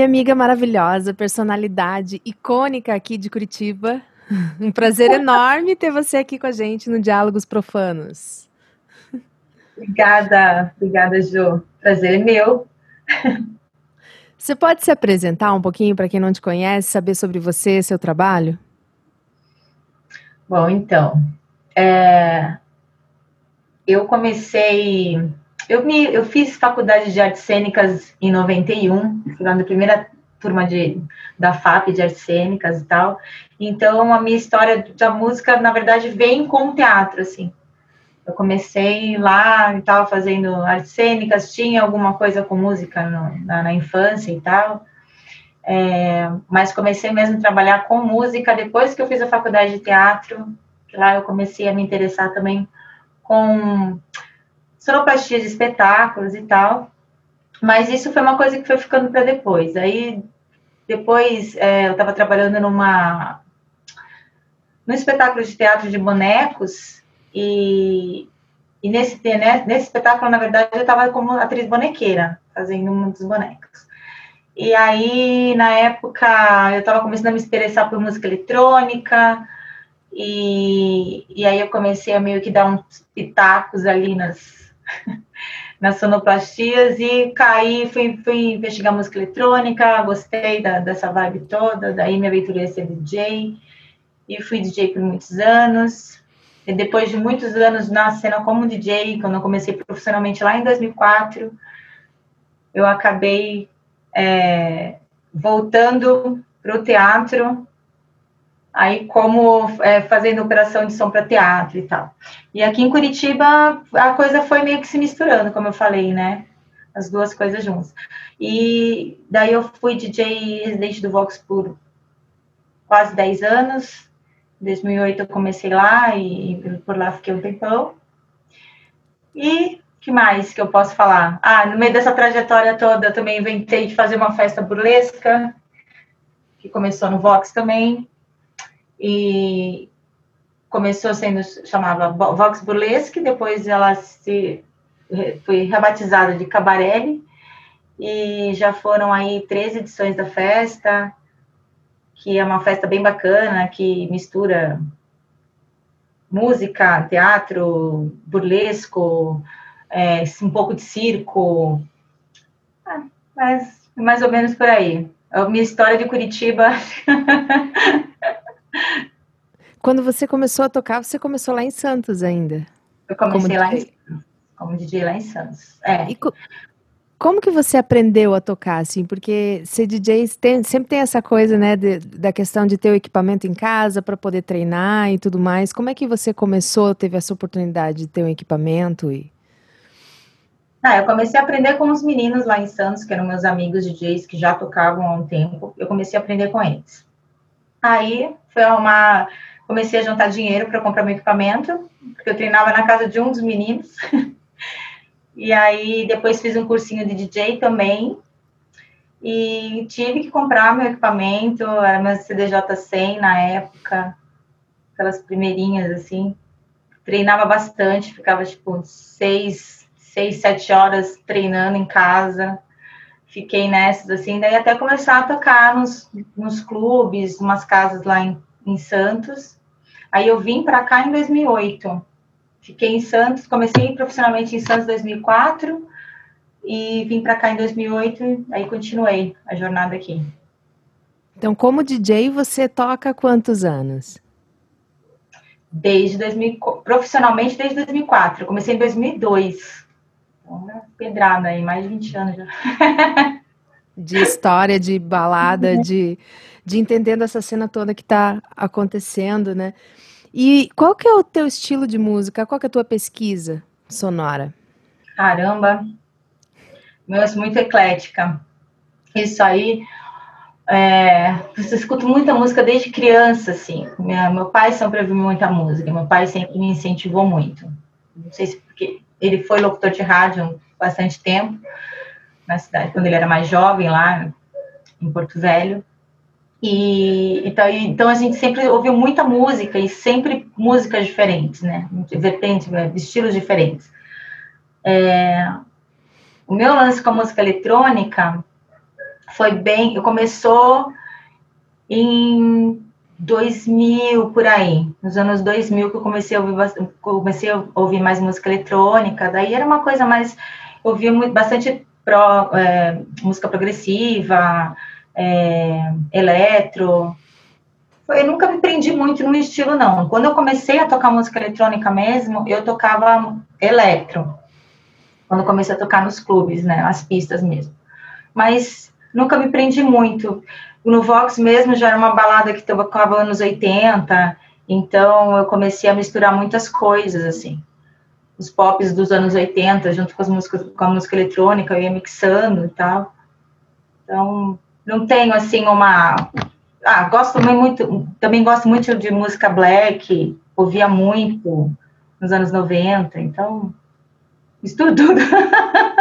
Minha amiga maravilhosa, personalidade icônica aqui de Curitiba. Um prazer enorme ter você aqui com a gente no Diálogos Profanos. Obrigada, obrigada, Ju. Prazer é meu. Você pode se apresentar um pouquinho para quem não te conhece, saber sobre você, e seu trabalho? Bom, então, é, eu comecei, eu, me, eu fiz faculdade de artes cênicas em 91, fui lá na primeira turma de, da FAP de artes cênicas e tal, então a minha história da música, na verdade, vem com o teatro, assim, eu comecei lá e estava fazendo artes cênicas, tinha alguma coisa com música no, na, na, infância e tal, é, mas comecei mesmo a trabalhar com música depois que eu fiz a faculdade de teatro, lá eu comecei a me interessar também com sonoplastia de espetáculos e tal, mas isso foi uma coisa que foi ficando para depois. Aí, depois, é, eu estava trabalhando numa num espetáculo de teatro de bonecos e, e nesse, né, nesse espetáculo, na verdade, eu estava como atriz bonequeira, fazendo um dos bonecos. E aí, na época, eu estava começando a me interessar por música eletrônica, e, e aí eu comecei a meio que dar uns pitacos ali nas, nas sonoplastias e caí, fui, fui investigar música eletrônica, gostei da, dessa vibe toda, daí me aventurei a ser DJ, e fui DJ por muitos anos, e depois de muitos anos na cena como DJ, quando eu comecei profissionalmente lá em 2004, eu acabei é, voltando para o teatro, aí como é, fazendo operação de som para teatro e tal. E aqui em Curitiba a coisa foi meio que se misturando, como eu falei, né? As duas coisas juntas. E daí eu fui DJ residente do Vox por quase 10 anos, em 2008 eu comecei lá e por lá fiquei um tempão. E que mais que eu posso falar? Ah, no meio dessa trajetória toda eu também inventei de fazer uma festa burlesca, que começou no Vox também. E começou sendo chamava Vox Burlesque, depois ela se foi rebatizada de Cabarelli e já foram aí três edições da festa que é uma festa bem bacana, que mistura música, teatro, burlesco, é, um pouco de circo, ah, mas mais ou menos por aí. A minha história de Curitiba. Quando você começou a tocar, você começou lá em Santos ainda? Eu comecei como lá DJ? em como DJ lá em Santos. É. E, como que você aprendeu a tocar, assim? Porque ser DJ tem, sempre tem essa coisa, né, de, da questão de ter o equipamento em casa para poder treinar e tudo mais. Como é que você começou, teve essa oportunidade de ter um equipamento e... Ah, eu comecei a aprender com os meninos lá em Santos, que eram meus amigos DJs que já tocavam há um tempo. Eu comecei a aprender com eles. Aí foi uma comecei a juntar dinheiro para comprar meu equipamento, porque eu treinava na casa de um dos meninos. E aí depois fiz um cursinho de DJ também. E tive que comprar meu equipamento, era meu CDJ 100 na época, aquelas primeirinhas assim. Treinava bastante, ficava tipo seis, seis, sete horas treinando em casa. Fiquei nessas assim, daí até começar a tocar nos, nos clubes, umas casas lá em, em Santos. Aí eu vim para cá em 2008. Fiquei em Santos, comecei profissionalmente em Santos em 2004 e vim para cá em 2008, aí continuei a jornada aqui. Então, como DJ, você toca quantos anos? Desde 2000, profissionalmente desde 2004. Eu comecei em 2002. É pedrada aí, mais de 20 anos já. De história, de balada, de, de entendendo essa cena toda que está acontecendo, né? E qual que é o teu estilo de música? Qual que é a tua pesquisa sonora? Caramba, meu, é muito eclética. Isso aí, é, eu escuto muita música desde criança, assim. Minha, meu pai sempre ouviu muita música, meu pai sempre me incentivou muito. Não sei se ele foi locutor de rádio bastante tempo na cidade, quando ele era mais jovem lá em Porto Velho. E então, então a gente sempre ouviu muita música e sempre músicas diferentes, né? Vertentes, estilos diferentes. É, o meu lance com a música eletrônica foi bem, começou em 2000 por aí, nos anos 2000 que eu comecei a ouvir, comecei a ouvir mais música eletrônica, daí era uma coisa mais, eu ouvia muito, bastante pro, é, música progressiva, é, eletro, eu nunca me prendi muito no estilo, não. Quando eu comecei a tocar música eletrônica mesmo, eu tocava eletro. Quando comecei a tocar nos clubes, né? As pistas mesmo. Mas nunca me prendi muito. No Vox mesmo já era uma balada que tocava anos 80, então eu comecei a misturar muitas coisas, assim. Os pops dos anos 80, junto com, as músicas, com a música eletrônica, eu ia mixando e tal. Então, não tenho, assim, uma ah, gosto também muito, também gosto muito de música black, ouvia muito nos anos 90, então estudo tudo.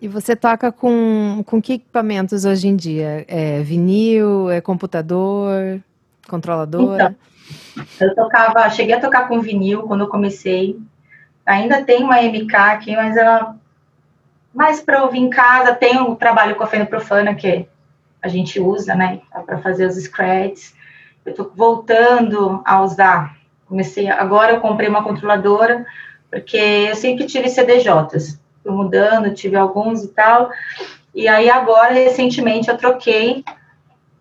E você toca com, com que equipamentos hoje em dia? É vinil, é computador, controladora? Então, eu tocava, cheguei a tocar com vinil quando eu comecei. Ainda tem uma MK aqui, mas ela mais para ouvir em casa. Tem o trabalho com a Fenda Profana, que a gente usa, né, para fazer os scratches. Eu estou voltando a usar. Comecei agora, eu comprei uma controladora porque eu sempre tive CDJs. Mudando, tive alguns e tal. E aí agora recentemente eu troquei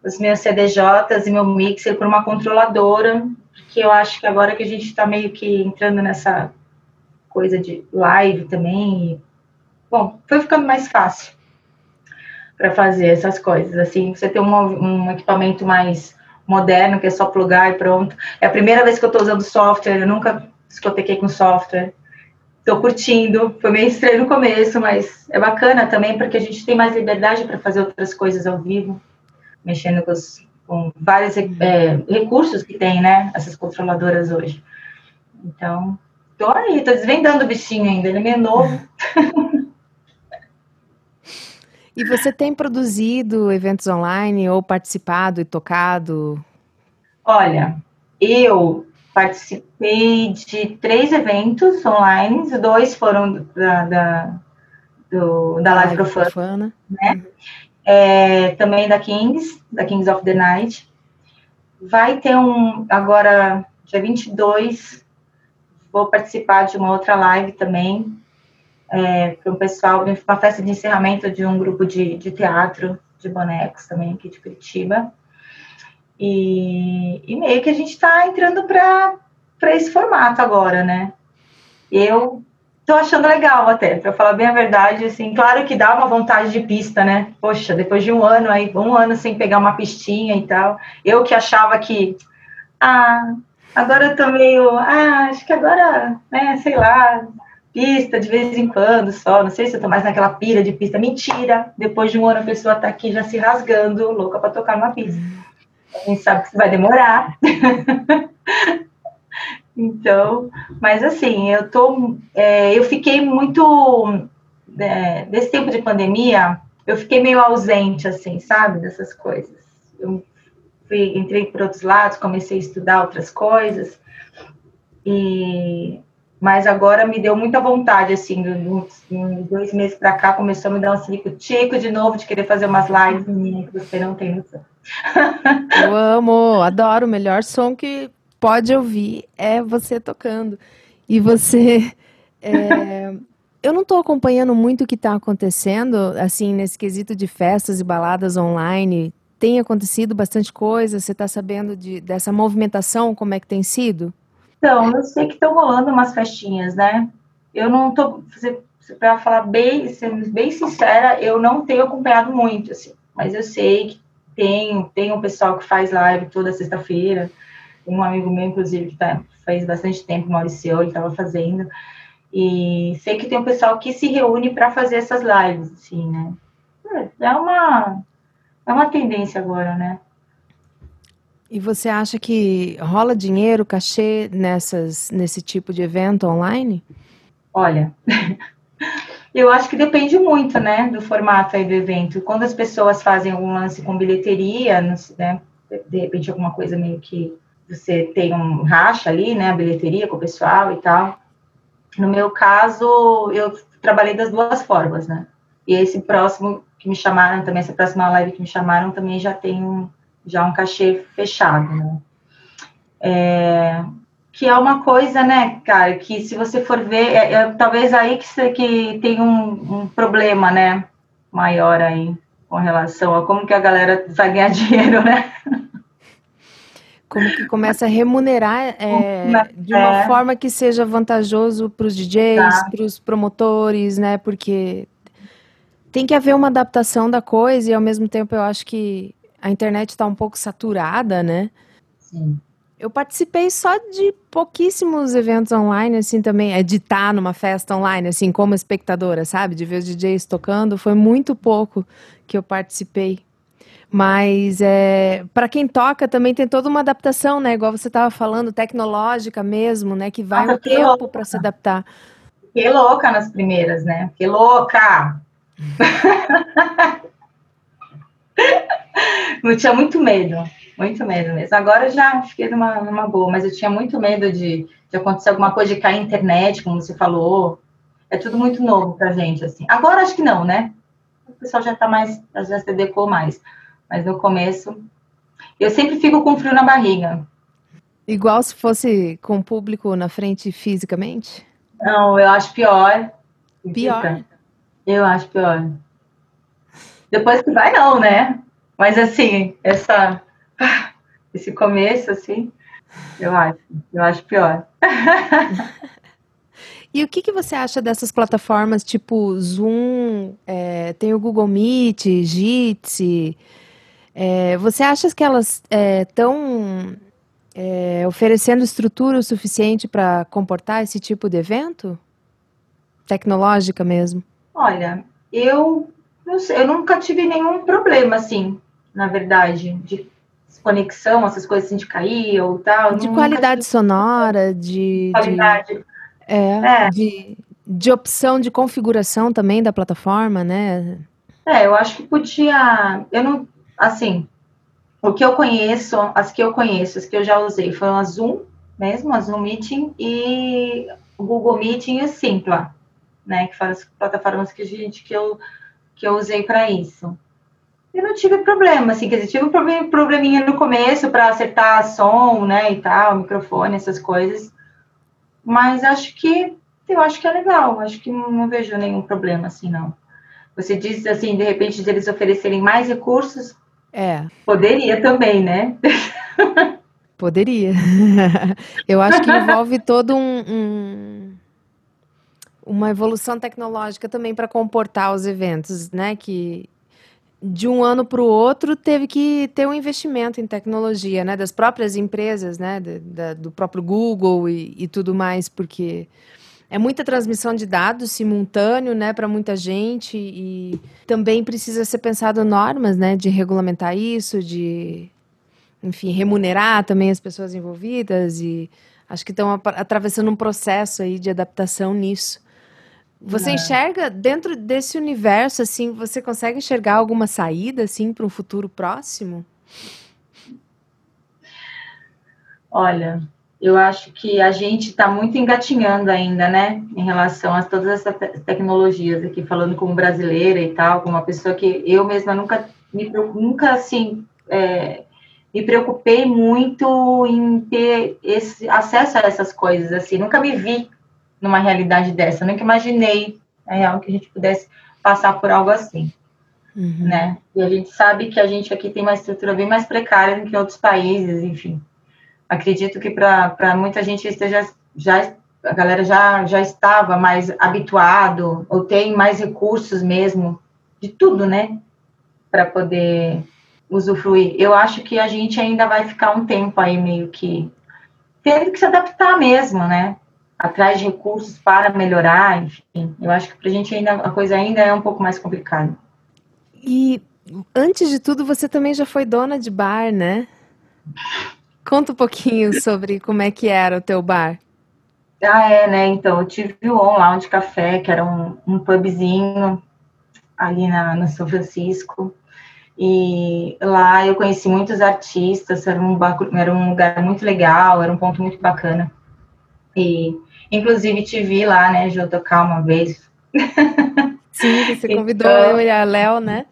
os meus CDJs e meu mixer por uma controladora, porque eu acho que agora que a gente está meio que entrando nessa coisa de live também, bom, foi ficando mais fácil para fazer essas coisas. Assim, você tem um, um, equipamento mais moderno, que é só plugar e pronto. É a primeira vez que eu estou usando software, eu nunca discotequei com software. Estou curtindo, foi meio estranho no começo, mas é bacana também, porque a gente tem mais liberdade para fazer outras coisas ao vivo, mexendo com, os, com vários é, recursos que tem, né, essas controladoras hoje. Então, tô aí, tô desvendando o bichinho ainda, ele é meio novo. E você tem produzido eventos online ou participado e tocado? Olha, eu participei de três eventos online, dois foram da, da, do, da Live Profana, Profana. Né? Uhum. É, também da Kings, da Kings of the Night. Vai ter um, agora, dia 22, vou participar de uma outra live também, é, para um pessoal, uma festa de encerramento de um grupo de, de teatro de bonecos também aqui de Curitiba. E, e meio que a gente está entrando para esse formato agora, né? Eu tô achando legal até, para falar bem a verdade, assim, claro que dá uma vontade de pista, né? Poxa, depois de um ano aí, um ano sem pegar uma pistinha e tal, eu que achava que, ah, agora eu tô meio, ah, acho que agora, né, sei lá, pista de vez em quando só, não sei se eu tô mais naquela pira de pista. Mentira! Depois de um ano a pessoa tá aqui já se rasgando, louca para tocar uma pista. A gente sabe que vai demorar. então, mas assim, eu tô. É, eu fiquei muito. É, desse tempo de pandemia, eu fiquei meio ausente, assim, sabe, dessas coisas. Eu fui, entrei por outros lados, comecei a estudar outras coisas. E mas agora me deu muita vontade, assim, dois meses para cá, começou a me dar um tico de novo de querer fazer umas lives, menina, que você não tem noção. Eu amo, adoro, o melhor som que pode ouvir é você tocando. E você... É, eu não estou acompanhando muito o que está acontecendo, assim, nesse quesito de festas e baladas online. Tem acontecido bastante coisa? Você está sabendo de, dessa movimentação, como é que tem sido? Então, eu sei que estão rolando umas festinhas, né? Eu não tô, para falar bem, sendo bem sincera, eu não tenho acompanhado muito, assim, mas eu sei que tem, tem um pessoal que faz live toda sexta-feira, um amigo meu, inclusive, que tá, faz bastante tempo, Maurício, ele estava fazendo, e sei que tem um pessoal que se reúne para fazer essas lives, assim, né? É uma, é uma tendência agora, né? E você acha que rola dinheiro, cachê nessas, nesse tipo de evento online? Olha, eu acho que depende muito, né, do formato aí do evento. Quando as pessoas fazem algum lance com bilheteria, né, de repente alguma coisa meio que você tem um racha ali, né, a bilheteria com o pessoal e tal. No meu caso, eu trabalhei das duas formas, né? E esse próximo que me chamaram também, essa próxima live que me chamaram também já tem um, já um cachê fechado, né? É, que é uma coisa, né, cara, que se você for ver, é, é talvez aí que, que tem um, um, problema, né, maior aí com relação a como que a galera vai ganhar dinheiro, né? Como que começa a remunerar é, de uma é. forma que seja vantajoso para os DJs, tá. para os promotores, né? Porque tem que haver uma adaptação da coisa e ao mesmo tempo eu acho que a internet está um pouco saturada, né? Sim. Eu participei só de pouquíssimos eventos online, assim, também, editar numa festa online, assim, como espectadora, sabe? De ver os DJs tocando, foi muito pouco que eu participei. Mas é, para quem toca também tem toda uma adaptação, né? Igual você estava falando, tecnológica mesmo, né? Que vai um tempo para se adaptar. Que louca nas primeiras, né? Que louca! eu tinha muito medo, muito medo mesmo. Agora já fiquei numa, numa boa, mas eu tinha muito medo de, de acontecer alguma coisa, de cair na internet, como você falou. É tudo muito novo pra gente, assim. Agora acho que não, né? O pessoal já tá mais, já se adequou mais. Mas no começo, eu sempre fico com frio na barriga. Igual se fosse com o público na frente fisicamente? Não, eu acho pior. Pior? Eu acho pior. Depois que vai, não, né? Mas assim, essa, esse começo, assim, eu acho, eu acho pior. E o que, que você acha dessas plataformas tipo Zoom, é, tem o Google Meet, Jitsi? É, você acha que elas estão é, é, oferecendo estrutura o suficiente para comportar esse tipo de evento? Tecnológica mesmo? Olha, eu não sei, eu nunca tive nenhum problema, assim, na verdade, de conexão, essas coisas assim de cair ou tal. De qualidade tive... sonora, de. Qualidade. De, é, é. De, de opção de configuração também da plataforma, né? É, eu acho que podia. Eu não. Assim, o que eu conheço, as que eu conheço, as que eu já usei, foram a Zoom mesmo, a Zoom Meeting e o Google Meeting e o Simpla, né? Que foram as plataformas que a gente que eu que eu usei para isso. Eu não tive problema, assim, quer dizer, tive um probleminha no começo para acertar som, né, e tal, microfone, essas coisas. Mas acho que, eu acho que é legal, acho que não, vejo nenhum problema, assim, não. Você disse, assim, de repente, de eles oferecerem mais recursos. É. Poderia também, né? Poderia. eu acho que envolve todo um, um uma evolução tecnológica também para comportar os eventos, né? Que de um ano para o outro teve que ter um investimento em tecnologia, né? Das próprias empresas, né? Da, do próprio Google e, e, tudo mais, porque é muita transmissão de dados simultâneo, né? Para muita gente e também precisa ser pensado normas, né? De regulamentar isso, de enfim remunerar também as pessoas envolvidas e acho que estão atravessando um processo aí de adaptação nisso. Você é. enxerga dentro desse universo, assim, você consegue enxergar alguma saída, assim, para um futuro próximo? Olha, eu acho que a gente está muito engatinhando ainda, né, em relação a todas essas te tecnologias aqui, falando como brasileira e tal, como uma pessoa que eu mesma nunca, me, nunca assim, é, me preocupei muito em ter esse acesso a essas coisas, assim, nunca me vi numa realidade dessa. Eu nunca imaginei, é real, que a gente pudesse passar por algo assim. Uhum. Né? E a gente sabe que a gente aqui tem uma estrutura bem mais precária do que outros países, enfim. Acredito que para muita gente esteja já a galera já, já estava mais habituado ou tem mais recursos mesmo de tudo, né, para poder usufruir. Eu acho que a gente ainda vai ficar um tempo aí meio que tendo que se adaptar mesmo, né? Atrás de recursos para melhorar, enfim. Eu acho que para a gente ainda a coisa ainda é um pouco mais complicada. E antes de tudo, você também já foi dona de bar, né? Conta um pouquinho sobre como é que era o teu bar. Ah, é, né? Então, eu tive o On Lounge Café, que era um, um pubzinho ali na, no São Francisco. E lá eu conheci muitos artistas, era um, era um lugar muito legal, era um ponto muito bacana. E, inclusive, te vi lá, né, Jô, tocar uma vez. Sim, você convidou então, eu e a Léo, né?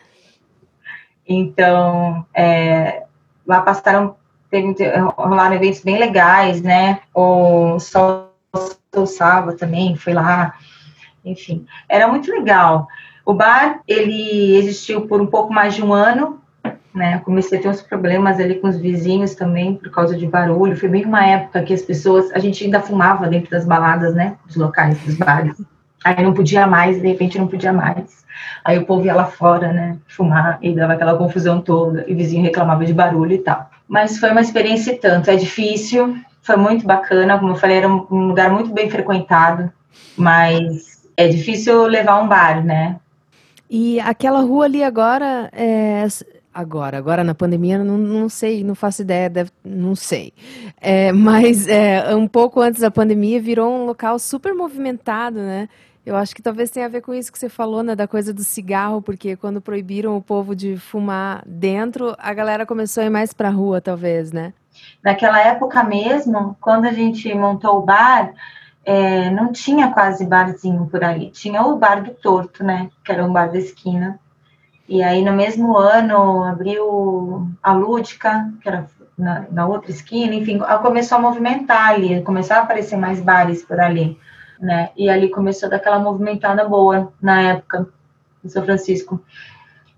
Então, é, lá passaram, teve, rolaram eventos bem legais, né? O Sol Salva também foi lá, enfim, era muito legal. O bar, ele existiu por um pouco mais de um ano, né? Comecei a ter uns problemas ali com os vizinhos também, por causa de barulho. Foi bem uma época que as pessoas, a gente ainda fumava dentro das baladas, né? Dos locais, dos bares. Aí não podia mais, de repente não podia mais. Aí o povo ia lá fora, né? Fumar e dava aquela confusão toda. E o vizinho reclamava de barulho e tal. Mas foi uma experiência e tanto. É difícil, foi muito bacana. Como eu falei, era um lugar muito bem frequentado. Mas é difícil levar um bar, né? E aquela rua ali agora, é, agora, agora na pandemia, não, não sei, não faço ideia, deve, não sei. É, mas é, um pouco antes da pandemia virou um local super movimentado, né? Eu acho que talvez tenha a ver com isso que você falou, né, da coisa do cigarro, porque quando proibiram o povo de fumar dentro, a galera começou a ir mais para a rua, talvez, né? Naquela época mesmo, quando a gente montou o bar, é, não tinha quase barzinho por aí. Tinha o bar do Torto, né? Que era um bar da esquina. E aí, no mesmo ano, abriu a Lúdica, que era na, na outra esquina. Enfim, começou a movimentar ali, começou a aparecer mais bares por ali, né? E ali começou daquela movimentada boa na época, em São Francisco.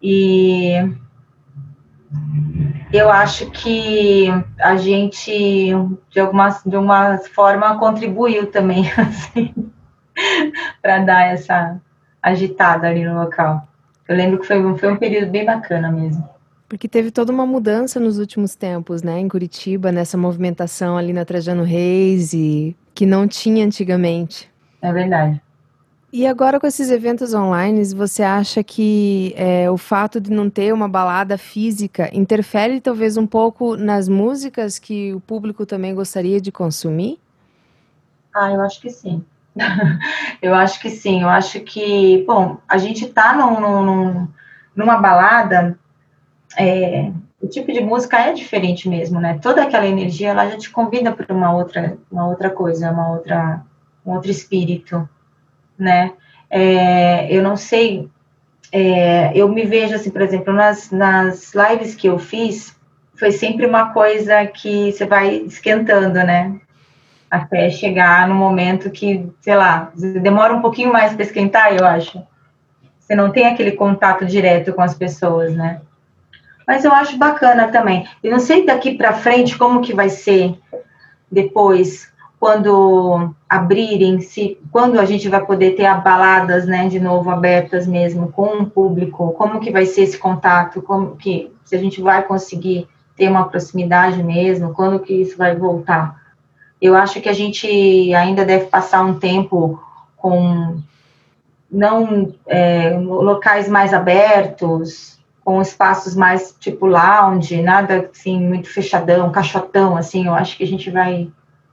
E eu acho que a gente, de alguma, de uma forma, contribuiu também, assim, para dar essa agitada ali no local. Eu lembro que foi, foi um período bem bacana mesmo. Porque teve toda uma mudança nos últimos tempos, né, em Curitiba, nessa movimentação ali na Trajano Reis, e que não tinha antigamente. É verdade. E agora com esses eventos online, você acha que é, o fato de não ter uma balada física interfere talvez um pouco nas músicas que o público também gostaria de consumir? Ah, eu acho que sim. eu acho que sim. Eu acho que, bom, a gente está num, num, numa balada, é, o tipo de música é diferente mesmo, né? Toda aquela energia, ela já te convida para uma outra, uma outra coisa, uma outra, um outro espírito né? É, eu não sei, é, eu me vejo assim, por exemplo, nas, nas lives que eu fiz, foi sempre uma coisa que você vai esquentando, né? Até chegar no momento que, sei lá, demora um pouquinho mais para esquentar, eu acho. Você não tem aquele contato direto com as pessoas, né? Mas eu acho bacana também. Eu não sei daqui para frente como que vai ser depois quando abrirem, se, quando a gente vai poder ter baladas, né, de novo abertas mesmo com o público, como que vai ser esse contato, como que se a gente vai conseguir ter uma proximidade mesmo, quando que isso vai voltar? Eu acho que a gente ainda deve passar um tempo com não é, locais mais abertos, com espaços mais tipo lounge, nada assim muito fechadão, caixotão, assim. Eu acho que a gente vai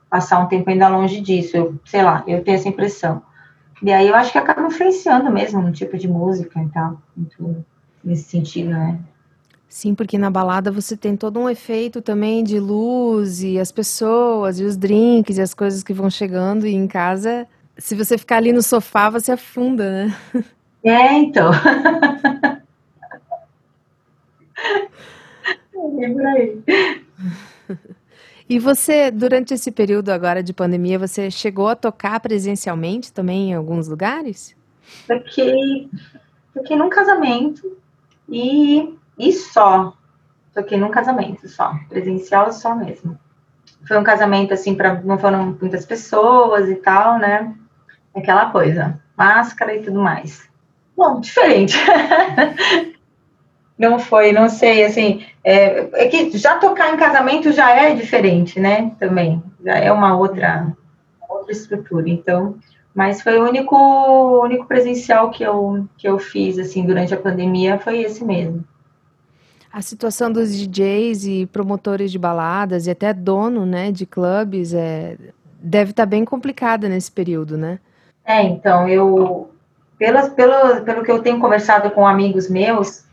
passar um tempo ainda longe disso, eu, sei lá, eu tenho essa impressão. E aí eu acho que acaba influenciando mesmo no tipo de música e tal, nesse sentido, né? Sim, porque na balada você tem todo um efeito também de luz e as pessoas e os drinks e as coisas que vão chegando e em casa, se você ficar ali no sofá, você afunda, né? É, então. é por aí. E você, durante esse período agora de pandemia, você chegou a tocar presencialmente também em alguns lugares? Toquei, toquei num casamento e, e só. Toquei num casamento só, presencial só mesmo. Foi um casamento assim, para não foram muitas pessoas e tal, né? Aquela coisa, máscara e tudo mais. Bom, diferente. não foi, não sei, assim, é, é, que já tocar em casamento já é diferente, né? Também, já é uma outra, outra estrutura. Então, mas foi o único, único presencial que eu, que eu fiz, assim, durante a pandemia, foi esse mesmo. A situação dos DJs e promotores de baladas e até dono, né, de clubes, é, deve estar tá bem complicada nesse período, né? É, então, eu, pelas, pelo, pelo que eu tenho conversado com amigos meus,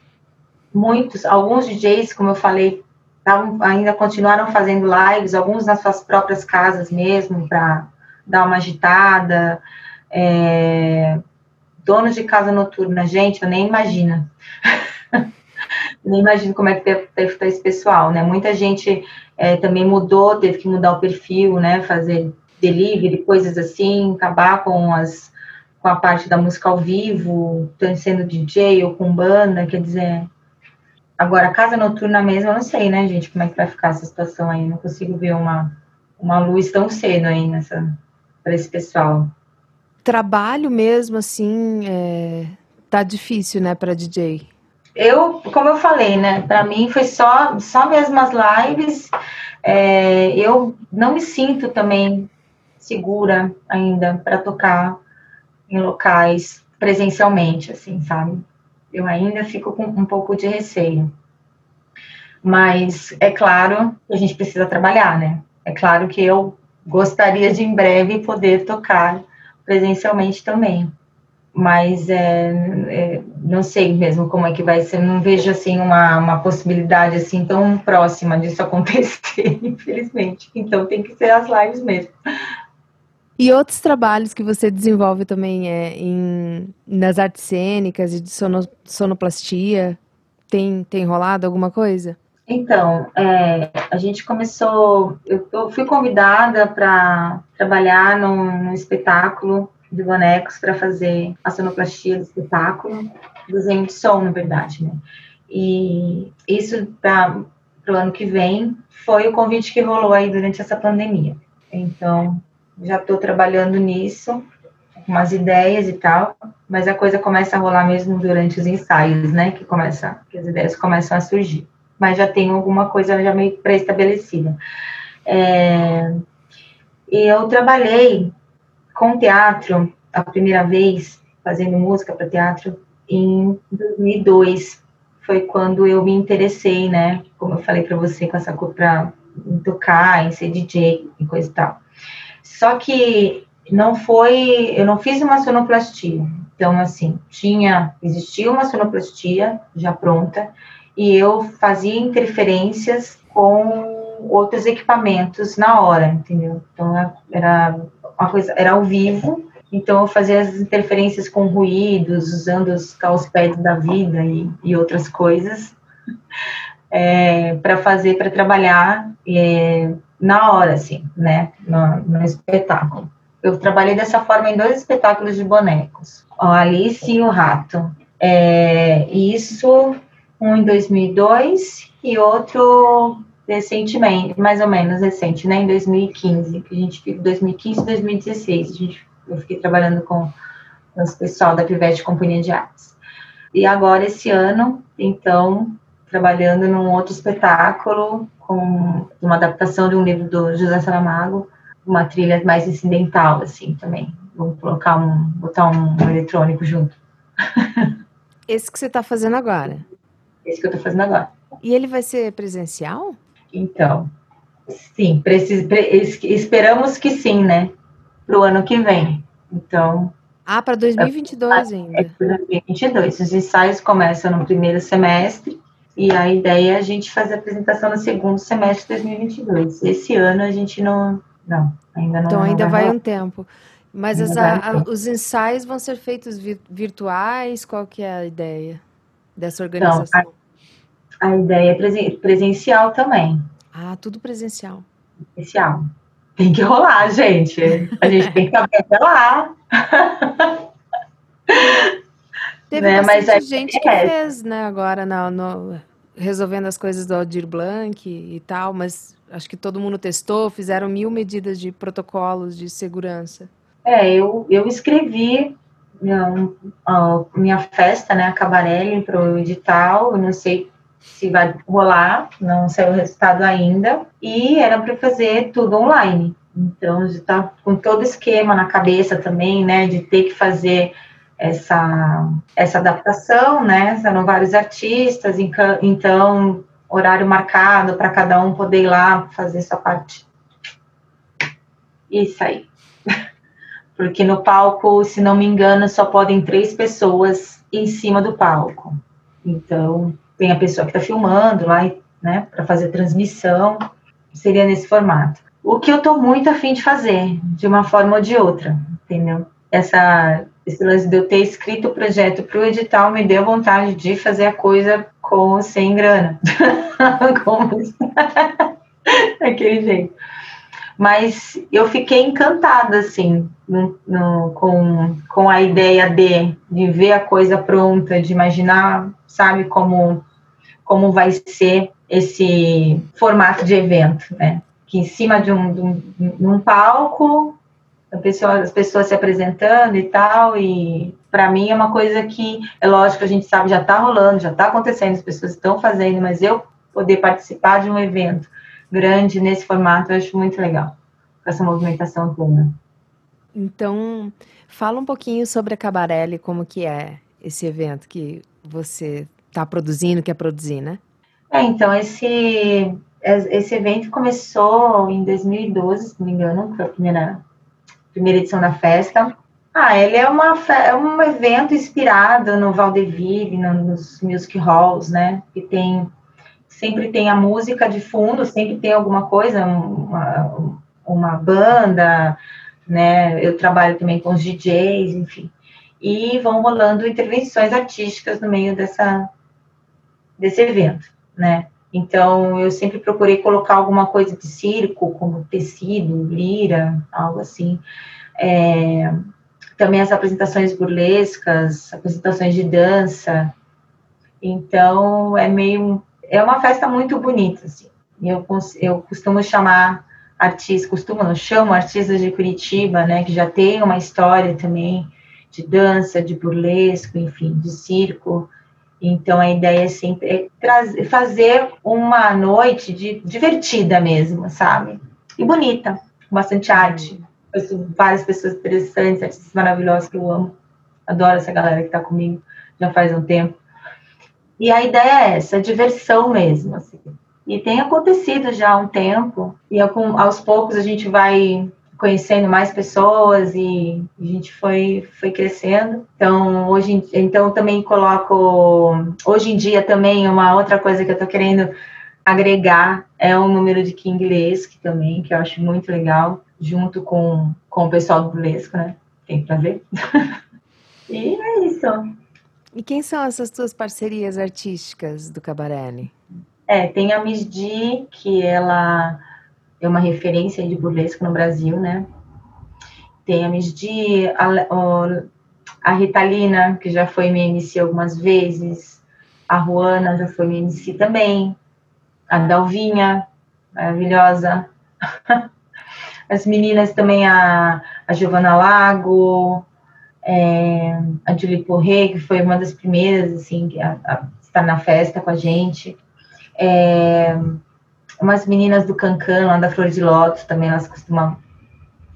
muitos, alguns DJs, como eu falei, tavam, ainda continuaram fazendo lives, alguns nas suas próprias casas mesmo, para dar uma agitada. É, donos de casa noturna, gente, eu nem imagino. nem imagino como é que deve, deve estar esse pessoal, né? Muita gente é, também mudou, teve que mudar o perfil, né? Fazer delivery, coisas assim, acabar com as com a parte da música ao vivo, sendo DJ ou com banda, quer dizer. Agora, casa noturna mesmo, eu não sei, né, gente, como é que vai ficar essa situação aí. Não consigo ver uma, uma luz tão cedo aí nessa para esse pessoal. Trabalho mesmo, assim, é, tá difícil, né, para DJ. Eu, como eu falei, né, para mim foi só, só mesmo as lives. É, eu não me sinto também segura ainda para tocar em locais presencialmente, assim, sabe? Eu ainda fico com um pouco de receio. Mas é claro que a gente precisa trabalhar, né? É claro que eu gostaria de em breve poder tocar presencialmente também. Mas é, é, não sei mesmo como é que vai ser, não vejo assim uma, uma possibilidade assim tão próxima disso acontecer, infelizmente. Então tem que ser as lives mesmo. E outros trabalhos que você desenvolve também é em, nas artes cênicas e de sono, sonoplastia? Tem, tem rolado alguma coisa? Então, é, a gente começou. Eu, eu fui convidada para trabalhar num, num, espetáculo de bonecos para fazer a sonoplastia do espetáculo, desenho de som, na verdade, né? E isso para o ano que vem foi o convite que rolou aí durante essa pandemia. Então, já estou trabalhando nisso, umas ideias e tal, mas a coisa começa a rolar mesmo durante os ensaios, né? Que começa, que as ideias começam a surgir. Mas já tenho alguma coisa já meio pré-estabelecida. É, eu trabalhei com teatro a primeira vez, fazendo música para teatro, em 2002. Foi quando eu me interessei, né? Como eu falei para você, com essa coisa para tocar, em ser DJ e coisa e tal. Só que não foi, eu não fiz uma sonoplastia. Então, assim, tinha, existia uma sonoplastia já pronta e eu fazia interferências com outros equipamentos na hora, entendeu? Então, era uma coisa, era ao vivo, então eu fazia as interferências com ruídos, usando os pads da vida e, e outras coisas é, para fazer, para trabalhar é, na hora, assim, né, no, no, espetáculo. Eu trabalhei dessa forma em dois espetáculos de bonecos, a Alice e o Rato. É, isso, um em 2002 e outro recentemente, mais ou menos recente, né, em 2015, que a gente ficou 2015 e 2016, a gente, eu fiquei trabalhando com, com o pessoal da Pivete Companhia de Artes. E agora, esse ano, então, trabalhando num outro espetáculo com uma adaptação de um livro do José Saramago, uma trilha mais incidental, assim, também. Vou colocar um, botar um eletrônico junto. Esse que você está fazendo agora? Esse que eu estou fazendo agora. E ele vai ser presencial? Então, sim, precis, pre, esperamos que sim, né? Para o ano que vem. Então. Ah, para 2022 ainda. É para 2022. Os ensaios começam no primeiro semestre e a ideia é a gente fazer a apresentação no segundo semestre de 2022. Esse ano a gente não. Não, ainda não. Então ainda vai, vai um tempo. Mas as, a, a, os ensaios vão ser feitos virtuais? Qual que é a ideia dessa organização? Então, a, ideia é presencial também. Ah, tudo presencial. Presencial. Tem que rolar, gente. A gente tem que saber até lá. Teve né? Mas gente que é. fez, né, agora no, no, resolvendo as coisas do Aldir Blanc e tal, mas acho que todo mundo testou, fizeram mil medidas de protocolos de segurança. É, eu, eu escrevi minha, a minha festa, né, a Cabarelli, para o edital, eu não sei se vai rolar, não sei o resultado ainda, e era para fazer tudo online. Então, já está com todo esquema na cabeça também, né, de ter que fazer essa, essa adaptação, né? São vários artistas, então horário marcado para cada um poder ir lá fazer sua parte. Isso aí. Porque no palco, se não me engano, só podem três pessoas em cima do palco. Então, tem a pessoa que está filmando lá, né, para fazer transmissão, seria nesse formato. O que eu estou muito afim de fazer, de uma forma ou de outra, entendeu? Essa esse lance de eu ter escrito o projeto para o edital me deu vontade de fazer a coisa com sem grana. Como... Daquele jeito. Mas eu fiquei encantada, assim, no, no, com, com a ideia de, de ver a coisa pronta, de imaginar, sabe, como, como vai ser esse formato de evento, né? Que em cima de um, de um, de um palco, pessoa, as pessoas se apresentando e tal, e para mim é uma coisa que, é lógico, a gente sabe, já está rolando, já está acontecendo, as pessoas estão fazendo, mas eu poder participar de um evento grande nesse formato, eu acho muito legal, com essa movimentação toda. Então, fala um pouquinho sobre a Cabarelli, como que é esse evento que você está produzindo, quer produzir, né? É, então, esse, esse evento começou em 2012, se não me engano, foi a primeira, primeira edição da festa. Ah, ele é, uma, é um evento inspirado no Vaudeville, nos music halls, né? Que tem sempre tem a música de fundo, sempre tem alguma coisa, uma, uma banda, né? Eu trabalho também com os DJs, enfim. E vão rolando intervenções artísticas no meio dessa, desse evento, né? Então, eu sempre procurei colocar alguma coisa de circo, como tecido, lira, algo assim. É, também as apresentações burlescas, apresentações de dança. Então, é meio é uma festa muito bonita, assim. Eu, eu costumo chamar artistas, costumo, não, chamo artistas de Curitiba, né, que já tem uma história também de dança, de burlesco, enfim, de circo. Então, a ideia é sempre é trazer, fazer uma noite de, divertida mesmo, sabe? E bonita, com bastante arte. várias pessoas interessantes, artistas maravilhosos que eu amo. Adoro essa galera que está comigo já faz um tempo. E a ideia é essa, diversão mesmo. Assim. E tem acontecido já há um tempo, e aos poucos a gente vai conhecendo mais pessoas e a gente foi, foi crescendo. Então, hoje então também coloco hoje em dia também uma outra coisa que eu estou querendo agregar é o número de King Lesque também, que eu acho muito legal, junto com, com o pessoal do Burlesco, né? Tem pra ver. e é isso. E quem são essas tuas parcerias artísticas do Cabarelli? É, tem a Miss Di, que ela é uma referência de burlesco no Brasil, né? Tem a Miss Di, a, a Ritalina, que já foi minha MC algumas vezes, a Ruana já foi minha MC também, a Dalvinha, maravilhosa. As meninas também, a, a Giovana Lago, é, a Julie Porret, que foi uma das primeiras, assim, a, a estar na festa com a gente. É, umas meninas do Cancan, lá da Flor de Lótus, também elas costumam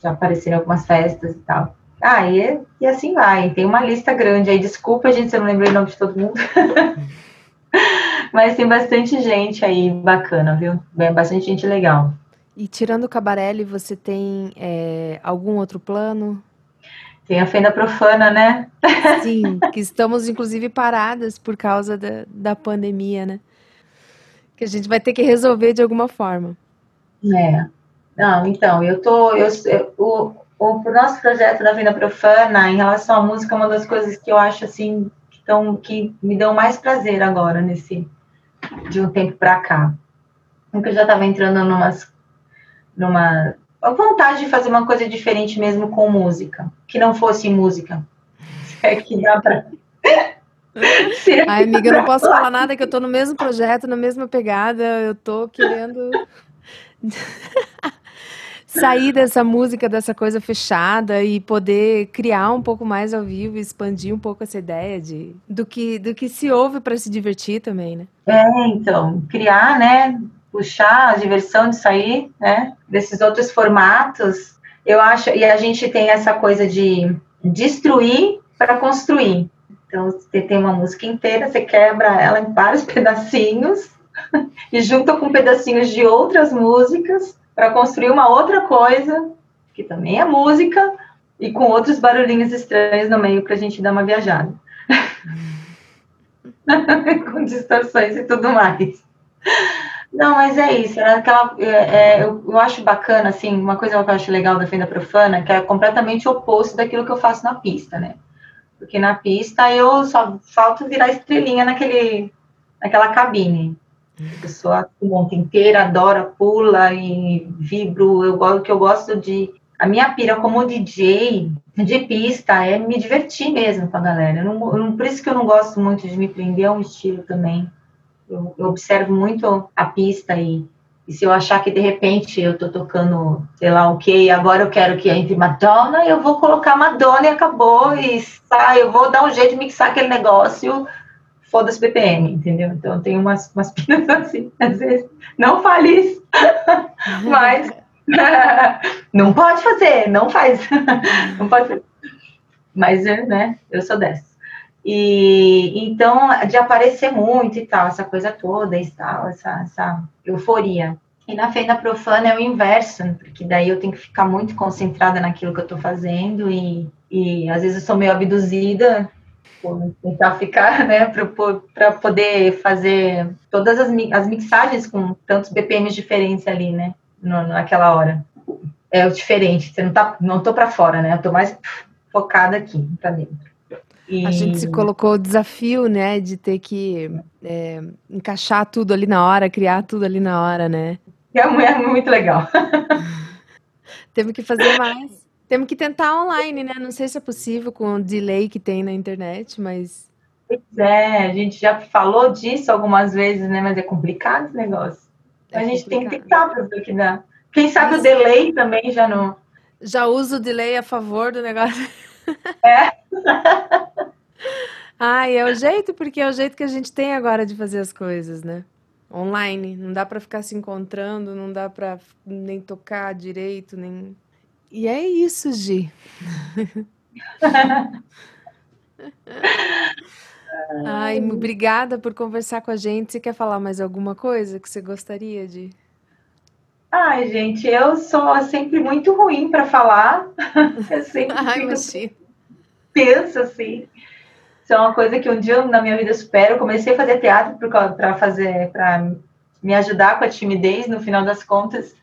já aparecer em algumas festas e tal. Ah, e, e assim vai. Tem uma lista grande aí. Desculpa, gente, se eu não lembrei o nome de todo mundo. Mas tem bastante gente aí bacana, viu? Bastante gente legal. E tirando o Cabarelli, você tem é, algum outro plano? Tem a fenda profana, né? Sim, que estamos inclusive paradas por causa da, da pandemia, né? Que a gente vai ter que resolver de alguma forma. É. Não, então, eu tô. Eu, eu, o, o nosso projeto da Fenda Profana, em relação à música, é uma das coisas que eu acho assim que, tão, que me dão mais prazer agora, nesse de um tempo para cá. Porque eu já estava entrando numas, numa a vontade de fazer uma coisa diferente mesmo com música, que não fosse música. É que dá para. Ai, amiga, eu não posso falar nada que eu tô no mesmo projeto, na mesma pegada, eu tô querendo sair dessa música, dessa coisa fechada e poder criar um pouco mais ao vivo, expandir um pouco essa ideia de do que do que se ouve para se divertir também, né? É, então, criar, né, puxar a diversão de sair, né? Desses outros formatos, eu acho, e a gente tem essa coisa de destruir para construir. Então, você tem uma música inteira, você quebra ela em vários pedacinhos e junta com pedacinhos de outras músicas para construir uma outra coisa, que também é música, e com outros barulhinhos estranhos no meio para a gente dar uma viajada. com distorções e tudo mais. Não, mas é isso. É aquela, é, é, eu, eu, acho bacana, assim, uma coisa que eu acho legal da Fenda Profana, que é completamente oposto daquilo que eu faço na pista, né? Porque na pista eu só falto virar estrelinha naquele, naquela cabine. A pessoa monta inteira, adora, pula e vibro. Eu gosto que eu gosto de. A minha pira como DJ de pista é me divertir mesmo com a galera. Eu não, eu, por isso que eu não gosto muito de me prender a um estilo também. Eu, eu observo muito a pista e e se eu achar que de repente eu tô tocando, sei lá o que, agora eu quero que entre Madonna, eu vou colocar Madonna e acabou, e sai, eu vou dar um jeito de mixar aquele negócio, foda-se BPM, entendeu? Então tem umas, umas pinas assim, às vezes, não fale isso, mas não pode fazer, não faz, não pode fazer. Mas, né, eu sou dessa. E então, de aparecer muito e tal, essa coisa toda e tal, essa, essa euforia. E na fenda profana é o inverso, porque daí eu tenho que ficar muito concentrada naquilo que eu estou fazendo e, e às vezes eu sou meio abduzida por tentar ficar, né, para poder fazer todas as, as mixagens com tantos BPMs diferentes ali, né, naquela hora. É o diferente, você não tá, não tô para fora, né, eu tô mais focada aqui, para dentro. E... A gente se colocou o desafio, né, de ter que é, encaixar tudo ali na hora, criar tudo ali na hora, né? É, é muito legal. Temos que fazer mais. Temos que tentar online, né? Não sei se é possível com o delay que tem na internet, mas. Pois é, a gente já falou disso algumas vezes, né? Mas é complicado esse negócio. É a gente complicado. tem que tentar para ver o que dá. Quem sabe mas... o delay também já não. Já usa o delay a favor do negócio. É. Ai, é o jeito, porque é o jeito que a gente tem agora de fazer as coisas, né? Online. Não dá para ficar se encontrando, não dá para nem tocar direito, nem. E é isso, Gi. Ai, obrigada por conversar com a gente. Você quer falar mais alguma coisa que você gostaria de? Ai, gente, eu sou sempre muito ruim para falar. Eu sempre Ai, fico... penso assim. Isso é uma coisa que um dia na minha vida supero. Eu comecei a fazer teatro para fazer, para me ajudar com a timidez. No final das contas,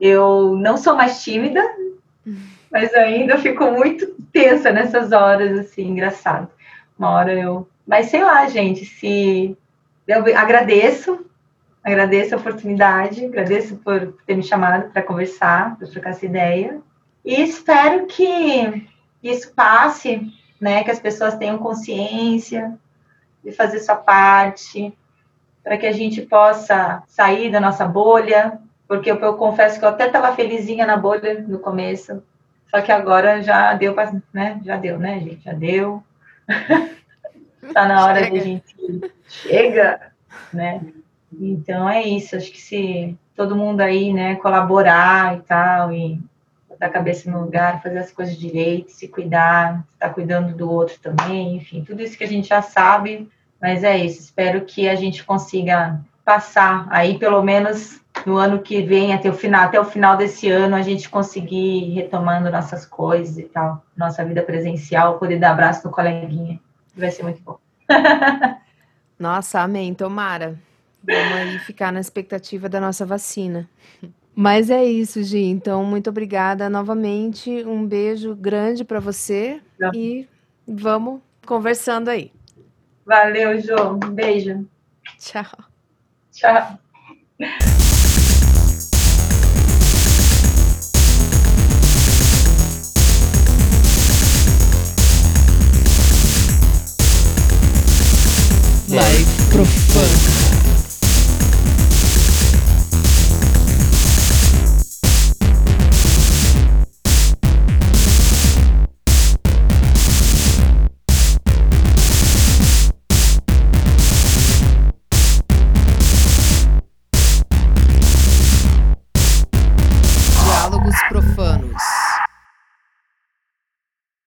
eu não sou mais tímida, mas ainda fico muito tensa nessas horas, assim, engraçado. Uma hora eu. Mas sei lá, gente, se. Eu agradeço, agradeço a oportunidade, agradeço por ter me chamado para conversar, para trocar essa ideia. E espero que isso passe né? Que as pessoas tenham consciência de fazer sua parte, para que a gente possa sair da nossa bolha, porque eu, eu confesso que eu até estava felizinha na bolha no começo, só que agora já deu, pra, né? Já deu, né, gente? Já deu. tá na hora chega. de a gente chega, né? Então é isso. Acho que se todo mundo aí, né, colaborar e tal e botar a cabeça no lugar, fazer as coisas direito, se cuidar, estar tá cuidando do outro também, enfim, tudo isso que a gente já sabe, mas é isso. Espero que a gente consiga passar aí, pelo menos no ano que vem, até o final, até o final desse ano, a gente conseguir retomando nossas coisas e tal, nossa vida presencial, poder dar abraço no coleguinha. Vai ser muito bom. Nossa, amém. Tomara. Vamos aí ficar na expectativa da nossa vacina. Mas é isso, Gi. Então, muito obrigada novamente. Um beijo grande para você Não. e vamos conversando aí. Valeu, João. Um beijo. Tchau. Tchau. Live Profana.